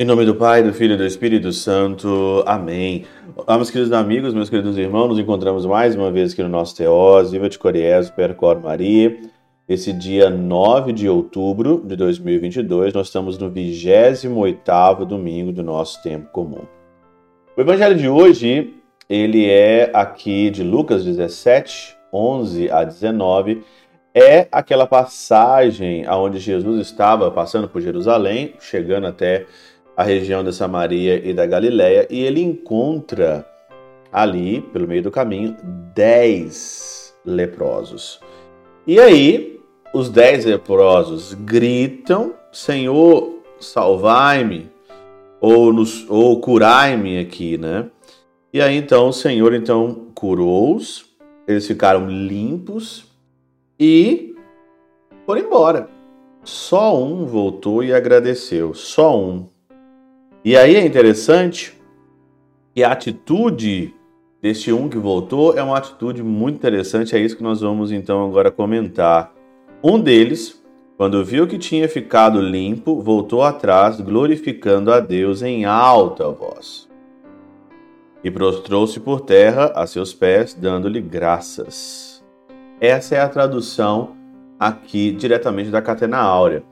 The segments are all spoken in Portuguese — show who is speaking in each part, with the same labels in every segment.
Speaker 1: Em nome do Pai, do Filho e do Espírito Santo. Amém. Olá, meus queridos amigos, meus queridos irmãos, nos encontramos mais uma vez aqui no nosso Teós, Viva de Coriés, Percor Maria. Esse dia 9 de outubro de 2022, nós estamos no 28º domingo do nosso tempo comum. O evangelho de hoje, ele é aqui de Lucas 17, 11 a 19, é aquela passagem aonde Jesus estava passando por Jerusalém, chegando até a região da Samaria e da Galiléia e ele encontra ali, pelo meio do caminho, dez leprosos. E aí, os dez leprosos gritam: Senhor, salvai-me, ou, ou curai-me aqui, né? E aí então o Senhor então curou-os, eles ficaram limpos e foram embora. Só um voltou e agradeceu, só um. E aí é interessante que a atitude deste um que voltou é uma atitude muito interessante, é isso que nós vamos então agora comentar. Um deles, quando viu que tinha ficado limpo, voltou atrás, glorificando a Deus em alta voz. E prostrou-se por terra a seus pés, dando-lhe graças. Essa é a tradução aqui diretamente da Catena Áurea.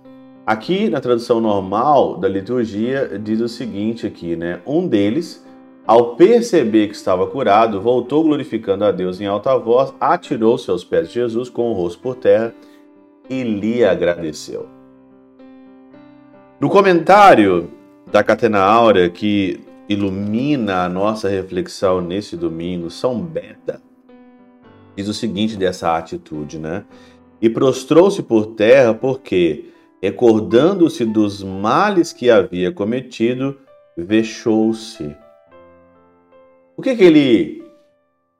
Speaker 1: Aqui na tradução normal da liturgia diz o seguinte aqui, né? Um deles, ao perceber que estava curado, voltou glorificando a Deus em alta voz, atirou-se aos pés de Jesus com o rosto por terra e lhe agradeceu. No comentário da Catena Áurea que ilumina a nossa reflexão nesse domingo, São Beta diz o seguinte dessa atitude, né? E prostrou-se por terra porque recordando-se dos males que havia cometido, vexou-se. Por que, que ele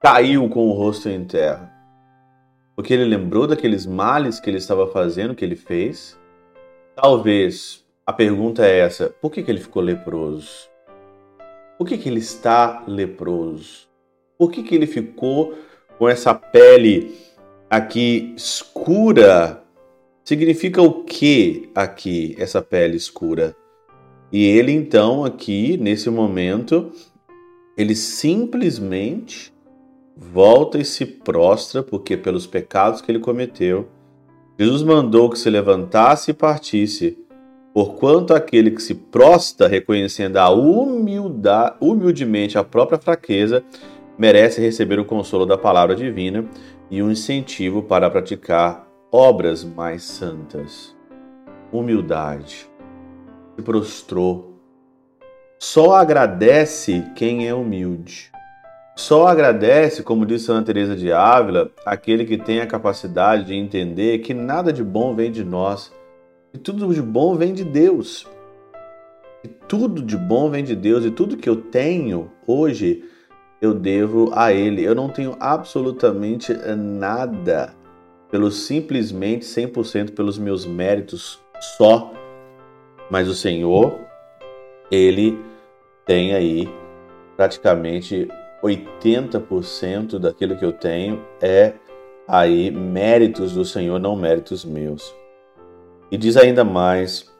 Speaker 1: caiu com o rosto em terra? Porque ele lembrou daqueles males que ele estava fazendo, que ele fez? Talvez a pergunta é essa: por que, que ele ficou leproso? Por que, que ele está leproso? Por que, que ele ficou com essa pele aqui escura Significa o que aqui essa pele escura? E ele então aqui nesse momento ele simplesmente volta e se prostra porque pelos pecados que ele cometeu Jesus mandou que se levantasse e partisse, porquanto aquele que se prostra reconhecendo a humildade, humildemente a própria fraqueza, merece receber o consolo da palavra divina e um incentivo para praticar obras mais santas. Humildade. Se prostrou. Só agradece quem é humilde. Só agradece, como disse Santa Teresa de Ávila, aquele que tem a capacidade de entender que nada de bom vem de nós, e tudo de bom vem de Deus. E tudo de bom vem de Deus e tudo que eu tenho hoje eu devo a ele. Eu não tenho absolutamente nada pelo simplesmente 100% pelos meus méritos só, mas o Senhor, ele tem aí praticamente 80% daquilo que eu tenho é aí méritos do Senhor, não méritos meus. E diz ainda mais: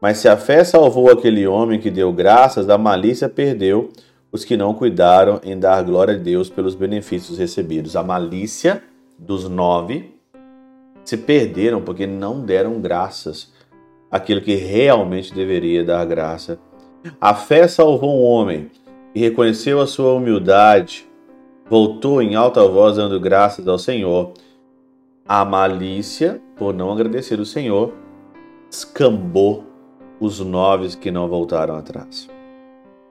Speaker 1: Mas se a fé salvou aquele homem que deu graças, a malícia perdeu os que não cuidaram em dar glória a Deus pelos benefícios recebidos. A malícia dos nove se perderam porque não deram graças àquilo que realmente deveria dar graça. A fé salvou um homem e reconheceu a sua humildade, voltou em alta voz dando graças ao Senhor. A malícia, por não agradecer o Senhor, escambou os nove que não voltaram atrás.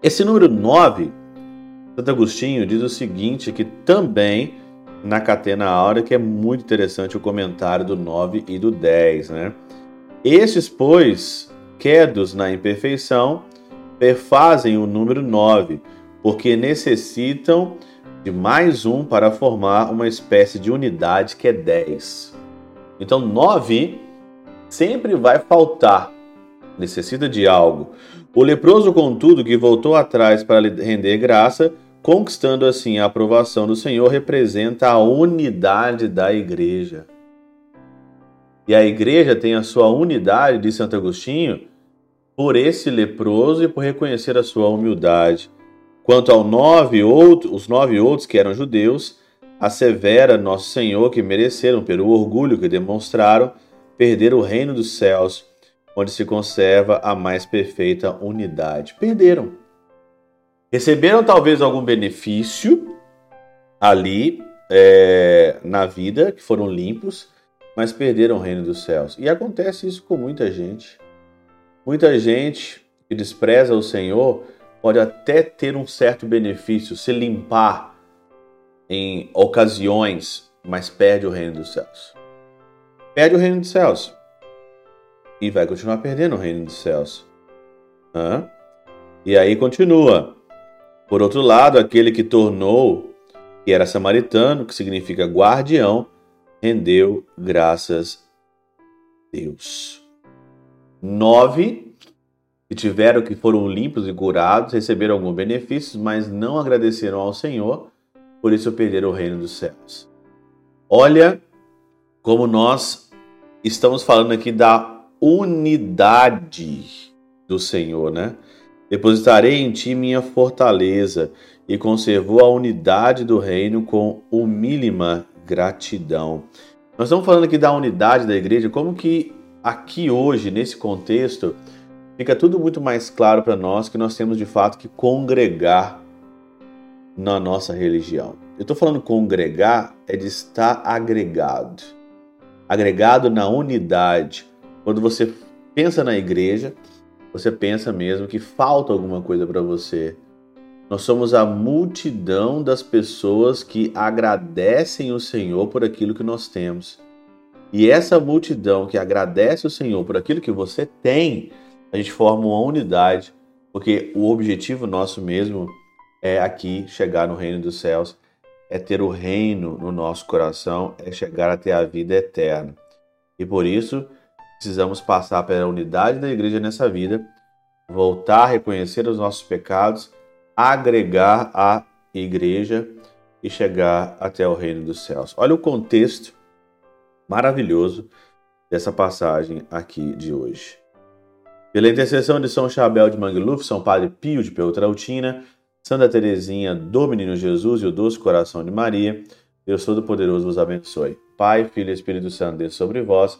Speaker 1: Esse número nove, Santo Agostinho diz o seguinte, que também na Catena Áurea, que é muito interessante o comentário do 9 e do 10. Né? Estes, pois, quedos na imperfeição, perfazem o número 9, porque necessitam de mais um para formar uma espécie de unidade que é 10. Então, 9 sempre vai faltar, necessita de algo. O leproso, contudo, que voltou atrás para lhe render graça, conquistando assim a aprovação do Senhor, representa a unidade da igreja. E a igreja tem a sua unidade, diz Santo Agostinho, por esse leproso e por reconhecer a sua humildade. Quanto aos nove outros, os nove outros que eram judeus, assevera nosso Senhor que mereceram, pelo orgulho que demonstraram, perder o reino dos céus, onde se conserva a mais perfeita unidade. Perderam. Receberam talvez algum benefício ali é, na vida, que foram limpos, mas perderam o reino dos céus. E acontece isso com muita gente. Muita gente que despreza o Senhor pode até ter um certo benefício, se limpar em ocasiões, mas perde o reino dos céus. Perde o reino dos céus. E vai continuar perdendo o reino dos céus. Hã? E aí continua. Por outro lado, aquele que tornou, que era samaritano, que significa guardião, rendeu graças a Deus. Nove que tiveram que foram limpos e curados, receberam alguns benefícios, mas não agradeceram ao Senhor, por isso perderam o reino dos céus. Olha como nós estamos falando aqui da unidade do Senhor, né? Depositarei em ti minha fortaleza e conservou a unidade do reino com humílima gratidão. Nós estamos falando aqui da unidade da igreja, como que aqui hoje, nesse contexto, fica tudo muito mais claro para nós que nós temos de fato que congregar na nossa religião. Eu estou falando congregar é de estar agregado, agregado na unidade. Quando você pensa na igreja, você pensa mesmo que falta alguma coisa para você. Nós somos a multidão das pessoas que agradecem o Senhor por aquilo que nós temos. E essa multidão que agradece o Senhor por aquilo que você tem, a gente forma uma unidade, porque o objetivo nosso mesmo é aqui chegar no reino dos céus, é ter o reino no nosso coração, é chegar até a vida eterna. E por isso, precisamos passar pela unidade da igreja nessa vida, voltar a reconhecer os nossos pecados, agregar a igreja e chegar até o reino dos céus. Olha o contexto maravilhoso dessa passagem aqui de hoje. Pela intercessão de São Chabel de Mangluf, São Padre Pio de Peltrautina, Santa Teresinha do Menino Jesus e o Doce Coração de Maria, Deus Todo-Poderoso vos abençoe. Pai, Filho e Espírito Santo, Deus sobre vós